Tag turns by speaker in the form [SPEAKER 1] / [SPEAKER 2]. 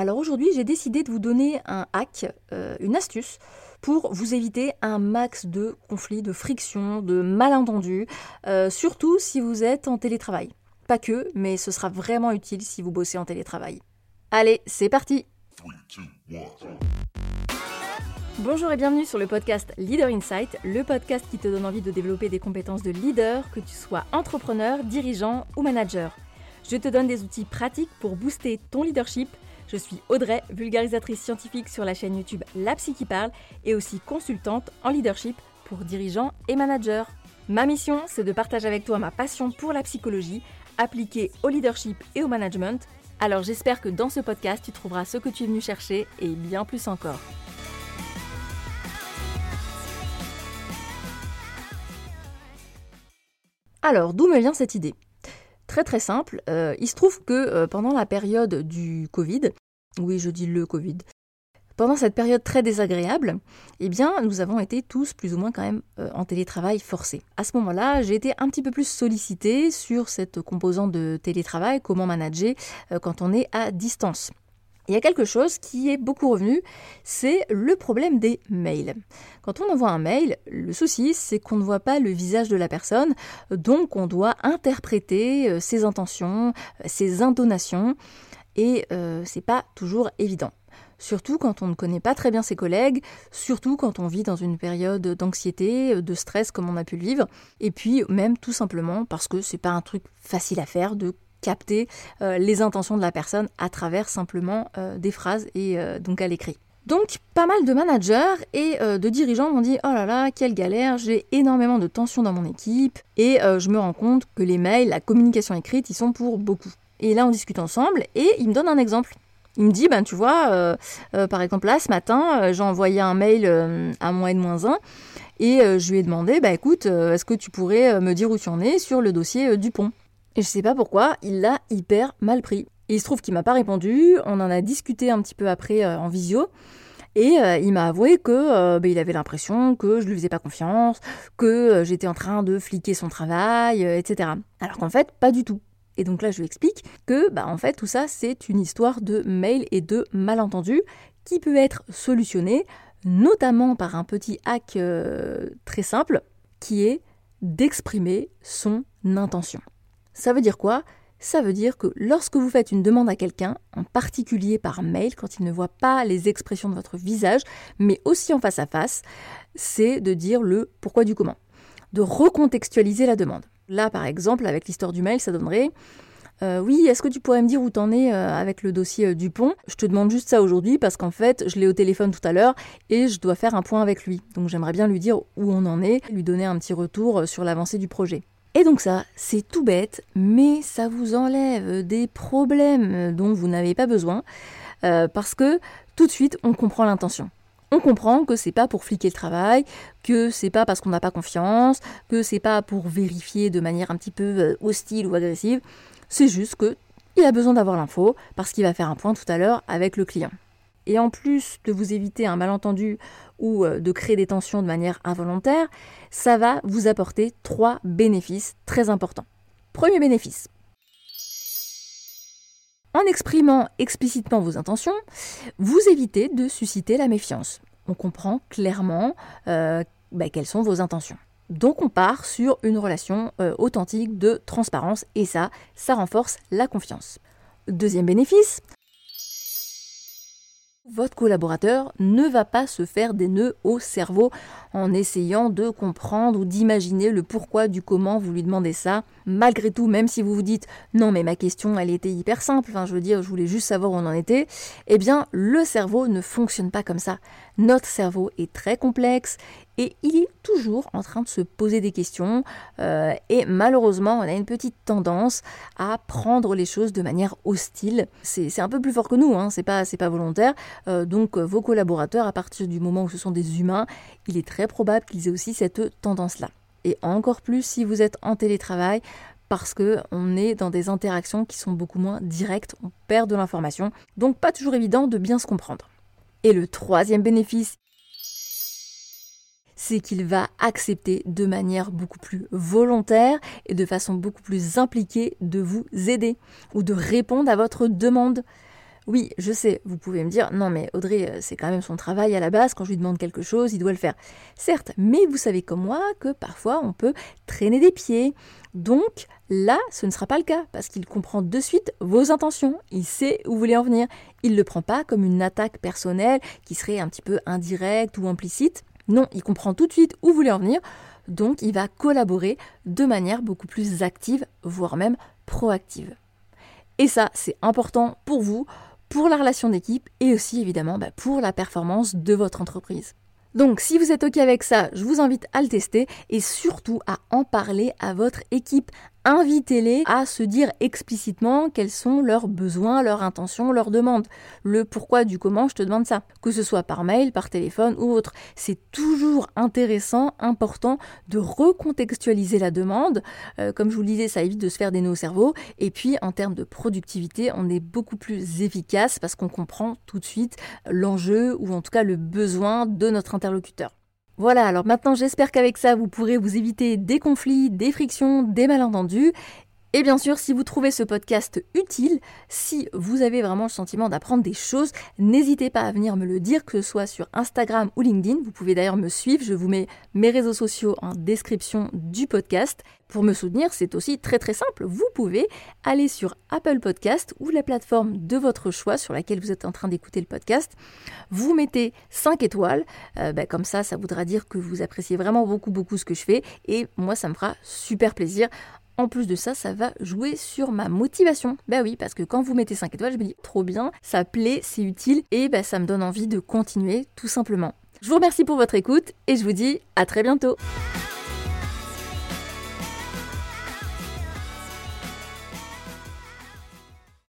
[SPEAKER 1] Alors aujourd'hui, j'ai décidé de vous donner un hack, euh, une astuce pour vous éviter un max de conflits, de frictions, de malentendus, euh, surtout si vous êtes en télétravail. Pas que, mais ce sera vraiment utile si vous bossez en télétravail. Allez, c'est parti Bonjour et bienvenue sur le podcast Leader Insight, le podcast qui te donne envie de développer des compétences de leader, que tu sois entrepreneur, dirigeant ou manager. Je te donne des outils pratiques pour booster ton leadership je suis Audrey, vulgarisatrice scientifique sur la chaîne YouTube La Psy qui parle et aussi consultante en leadership pour dirigeants et managers. Ma mission, c'est de partager avec toi ma passion pour la psychologie appliquée au leadership et au management. Alors j'espère que dans ce podcast, tu trouveras ce que tu es venu chercher et bien plus encore. Alors, d'où me vient cette idée? Très très simple, euh, il se trouve que euh, pendant la période du Covid, oui je dis le Covid, pendant cette période très désagréable, eh bien nous avons été tous plus ou moins quand même euh, en télétravail forcé. À ce moment-là, j'ai été un petit peu plus sollicitée sur cette composante de télétravail, comment manager quand on est à distance il y a quelque chose qui est beaucoup revenu, c'est le problème des mails. Quand on envoie un mail, le souci c'est qu'on ne voit pas le visage de la personne, donc on doit interpréter euh, ses intentions, euh, ses intonations, et euh, c'est pas toujours évident. Surtout quand on ne connaît pas très bien ses collègues, surtout quand on vit dans une période d'anxiété, de stress comme on a pu le vivre, et puis même tout simplement parce que c'est pas un truc facile à faire de capter euh, les intentions de la personne à travers simplement euh, des phrases et euh, donc à l'écrit. Donc pas mal de managers et de dirigeants m'ont dit oh là là quelle galère j'ai énormément de tensions dans mon équipe et je me rends compte que les mails la communication écrite ils sont pour beaucoup et là on discute ensemble et il me donne un exemple. Il me dit ben tu vois par exemple là ce matin j'ai envoyé un mail à moins de moins 1 et je lui ai demandé bah écoute est-ce que tu pourrais me dire où tu en es sur le dossier du pont et je sais pas pourquoi, il l'a hyper mal pris. Et il se trouve qu'il m'a pas répondu, on en a discuté un petit peu après euh, en visio. Et euh, il m'a avoué que euh, bah, il avait l'impression que je lui faisais pas confiance, que j'étais en train de fliquer son travail, etc. Alors qu'en fait, pas du tout. Et donc là, je lui explique que, bah, en fait, tout ça, c'est une histoire de mail et de malentendus qui peut être solutionné, notamment par un petit hack très simple, qui est d'exprimer son intention. Ça veut dire quoi? Ça veut dire que lorsque vous faites une demande à quelqu'un, en particulier par mail, quand il ne voit pas les expressions de votre visage, mais aussi en face à face, c'est de dire le pourquoi du comment, de recontextualiser la demande. Là, par exemple, avec l'histoire du mail, ça donnerait euh, oui, est-ce que tu pourrais me dire où t'en es euh, avec le dossier euh, Dupont? Je te demande juste ça aujourd'hui parce qu'en fait, je l'ai au téléphone tout à l'heure et je dois faire un point avec lui. Donc j'aimerais bien lui dire où on en est, lui donner un petit retour sur l'avancée du projet. Et donc ça, c'est tout bête, mais ça vous enlève des problèmes dont vous n'avez pas besoin, euh, parce que tout de suite, on comprend l'intention. On comprend que c'est pas pour fliquer le travail, que c'est pas parce qu'on n'a pas confiance, que c'est pas pour vérifier de manière un petit peu euh, hostile ou agressive. C'est juste que il a besoin d'avoir l'info parce qu'il va faire un point tout à l'heure avec le client. Et en plus de vous éviter un malentendu ou euh, de créer des tensions de manière involontaire, ça va vous apporter trois bénéfices très importants. Premier bénéfice. En exprimant explicitement vos intentions, vous évitez de susciter la méfiance. On comprend clairement euh, bah, quelles sont vos intentions. Donc on part sur une relation euh, authentique de transparence et ça, ça renforce la confiance. Deuxième bénéfice, votre collaborateur ne va pas se faire des nœuds au cerveau en essayant de comprendre ou d'imaginer le pourquoi du comment vous lui demandez ça. Malgré tout, même si vous vous dites non mais ma question elle était hyper simple, je veux dire je voulais juste savoir où on en était, eh bien le cerveau ne fonctionne pas comme ça. Notre cerveau est très complexe et il est toujours en train de se poser des questions euh, et malheureusement on a une petite tendance à prendre les choses de manière hostile. C'est un peu plus fort que nous, hein, c'est pas, volontaire. Euh, donc vos collaborateurs, à partir du moment où ce sont des humains, il est très probable qu'ils aient aussi cette tendance-là. Et encore plus si vous êtes en télétravail, parce que on est dans des interactions qui sont beaucoup moins directes, on perd de l'information, donc pas toujours évident de bien se comprendre. Et le troisième bénéfice, c'est qu'il va accepter de manière beaucoup plus volontaire et de façon beaucoup plus impliquée de vous aider ou de répondre à votre demande. Oui, je sais, vous pouvez me dire, non mais Audrey, euh, c'est quand même son travail à la base, quand je lui demande quelque chose, il doit le faire. Certes, mais vous savez comme moi que parfois on peut traîner des pieds. Donc là, ce ne sera pas le cas, parce qu'il comprend de suite vos intentions, il sait où vous voulez en venir. Il ne le prend pas comme une attaque personnelle qui serait un petit peu indirecte ou implicite. Non, il comprend tout de suite où vous voulez en venir, donc il va collaborer de manière beaucoup plus active, voire même proactive. Et ça, c'est important pour vous, pour la relation d'équipe et aussi évidemment bah, pour la performance de votre entreprise. Donc si vous êtes OK avec ça, je vous invite à le tester et surtout à en parler à votre équipe. Invitez-les à se dire explicitement quels sont leurs besoins, leurs intentions, leurs demandes. Le pourquoi du comment je te demande ça. Que ce soit par mail, par téléphone ou autre. C'est toujours intéressant, important de recontextualiser la demande. Euh, comme je vous le disais, ça évite de se faire des nœuds au cerveau. Et puis en termes de productivité, on est beaucoup plus efficace parce qu'on comprend tout de suite l'enjeu ou en tout cas le besoin de notre interlocuteur. Voilà, alors maintenant j'espère qu'avec ça vous pourrez vous éviter des conflits, des frictions, des malentendus et bien sûr, si vous trouvez ce podcast utile, si vous avez vraiment le sentiment d'apprendre des choses, n'hésitez pas à venir me le dire, que ce soit sur Instagram ou LinkedIn. Vous pouvez d'ailleurs me suivre, je vous mets mes réseaux sociaux en description du podcast. Pour me soutenir, c'est aussi très très simple. Vous pouvez aller sur Apple Podcast ou la plateforme de votre choix sur laquelle vous êtes en train d'écouter le podcast. Vous mettez 5 étoiles, euh, ben, comme ça, ça voudra dire que vous appréciez vraiment beaucoup beaucoup ce que je fais et moi ça me fera super plaisir. En plus de ça, ça va jouer sur ma motivation. Bah oui, parce que quand vous mettez 5 étoiles, je me dis trop bien, ça plaît, c'est utile et bah, ça me donne envie de continuer tout simplement. Je vous remercie pour votre écoute et je vous dis à très bientôt.